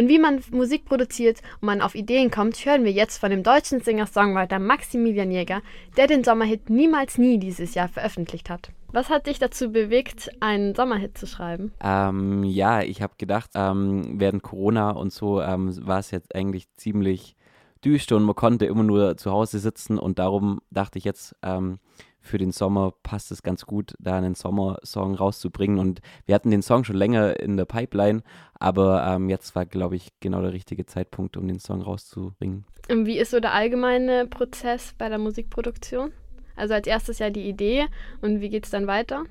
Und wie man Musik produziert und man auf Ideen kommt, hören wir jetzt von dem deutschen Singer-Songwriter Maximilian Jäger, der den Sommerhit Niemals Nie dieses Jahr veröffentlicht hat. Was hat dich dazu bewegt, einen Sommerhit zu schreiben? Ähm, ja, ich habe gedacht, ähm, während Corona und so ähm, war es jetzt eigentlich ziemlich düster und man konnte immer nur zu Hause sitzen und darum dachte ich jetzt, ähm, für den Sommer passt es ganz gut, da einen Sommersong rauszubringen. Und wir hatten den Song schon länger in der Pipeline, aber ähm, jetzt war, glaube ich, genau der richtige Zeitpunkt, um den Song rauszubringen. Und wie ist so der allgemeine Prozess bei der Musikproduktion? Also als erstes ja die Idee und wie geht es dann weiter?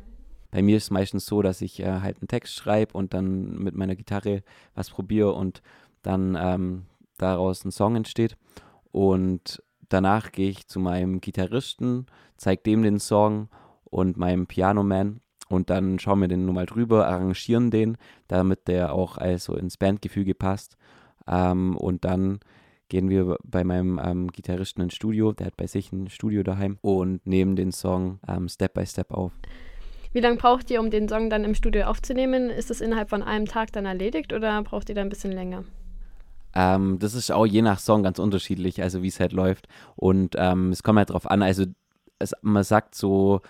Bei mir ist es meistens so, dass ich äh, halt einen Text schreibe und dann mit meiner Gitarre was probiere und dann ähm, daraus ein Song entsteht. Und danach gehe ich zu meinem Gitarristen, zeige dem den Song und meinem Pianoman und dann schauen wir den nur mal drüber, arrangieren den, damit der auch also ins Bandgefüge passt. Ähm, und dann gehen wir bei meinem ähm, Gitarristen ins Studio, der hat bei sich ein Studio daheim und nehmen den Song ähm, Step by Step auf. Wie lange braucht ihr, um den Song dann im Studio aufzunehmen? Ist das innerhalb von einem Tag dann erledigt oder braucht ihr da ein bisschen länger? Ähm, das ist auch je nach Song ganz unterschiedlich, also wie es halt läuft. Und ähm, es kommt halt drauf an, also es, man sagt so,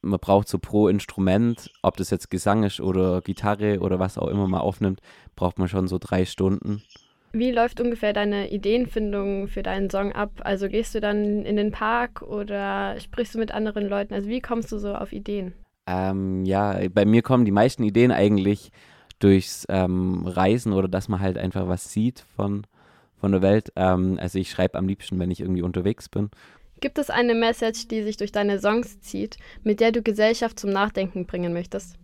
man braucht so pro Instrument, ob das jetzt Gesang ist oder Gitarre oder was auch immer man aufnimmt, braucht man schon so drei Stunden. Wie läuft ungefähr deine Ideenfindung für deinen Song ab? Also gehst du dann in den Park oder sprichst du mit anderen Leuten? Also wie kommst du so auf Ideen? Ähm, ja, bei mir kommen die meisten Ideen eigentlich durchs ähm, Reisen oder dass man halt einfach was sieht von, von der Welt. Ähm, also ich schreibe am liebsten, wenn ich irgendwie unterwegs bin. Gibt es eine Message, die sich durch deine Songs zieht, mit der du Gesellschaft zum Nachdenken bringen möchtest?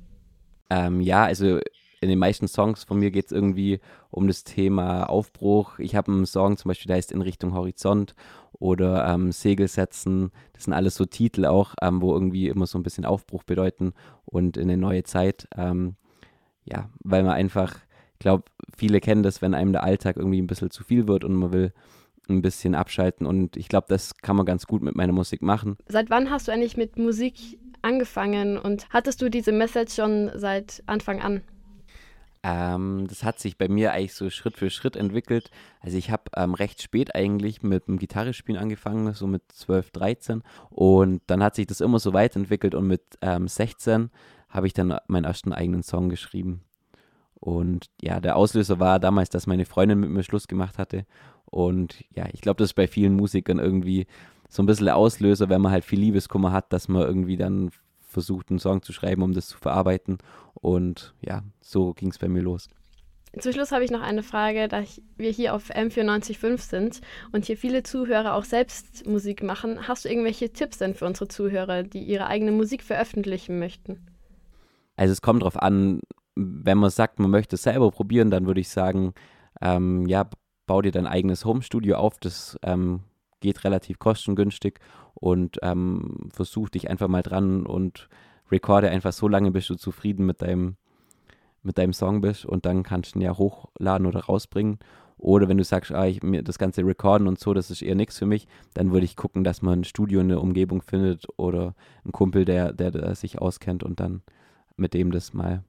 Ähm, ja, also in den meisten Songs von mir geht es irgendwie um das Thema Aufbruch. Ich habe einen Song zum Beispiel, der heißt In Richtung Horizont oder ähm, Segel setzen. Das sind alles so Titel auch, ähm, wo irgendwie immer so ein bisschen Aufbruch bedeuten und in eine neue Zeit. Ähm, ja, weil man einfach, ich glaube, viele kennen das, wenn einem der Alltag irgendwie ein bisschen zu viel wird und man will ein bisschen abschalten. Und ich glaube, das kann man ganz gut mit meiner Musik machen. Seit wann hast du eigentlich mit Musik angefangen und hattest du diese Message schon seit Anfang an? Ähm, das hat sich bei mir eigentlich so Schritt für Schritt entwickelt. Also ich habe ähm, recht spät eigentlich mit dem Gitarrespielen angefangen, so mit 12, 13. Und dann hat sich das immer so weiterentwickelt und mit ähm, 16 habe ich dann meinen ersten eigenen Song geschrieben. Und ja, der Auslöser war damals, dass meine Freundin mit mir Schluss gemacht hatte. Und ja, ich glaube, das ist bei vielen Musikern irgendwie so ein bisschen der Auslöser, wenn man halt viel Liebeskummer hat, dass man irgendwie dann versucht, einen Song zu schreiben, um das zu verarbeiten. Und ja, so ging es bei mir los. Zum Schluss habe ich noch eine Frage, da wir hier auf M945 sind und hier viele Zuhörer auch selbst Musik machen. Hast du irgendwelche Tipps denn für unsere Zuhörer, die ihre eigene Musik veröffentlichen möchten? Also es kommt darauf an, wenn man sagt, man möchte es selber probieren, dann würde ich sagen, ähm, ja, bau dir dein eigenes Home-Studio auf. Das ähm, geht relativ kostengünstig und ähm, versuch dich einfach mal dran und recorde einfach so lange, bis du zufrieden mit deinem, mit deinem Song bist und dann kannst du ihn ja hochladen oder rausbringen. Oder wenn du sagst, ah, ich, mir das ganze Recorden und so, das ist eher nichts für mich, dann würde ich gucken, dass man ein Studio in der Umgebung findet oder einen Kumpel, der, der, der sich auskennt und dann mit dem das mal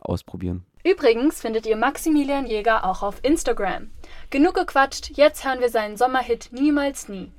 ausprobieren. Übrigens findet ihr Maximilian Jäger auch auf Instagram. Genug gequatscht, jetzt hören wir seinen Sommerhit Niemals Nie.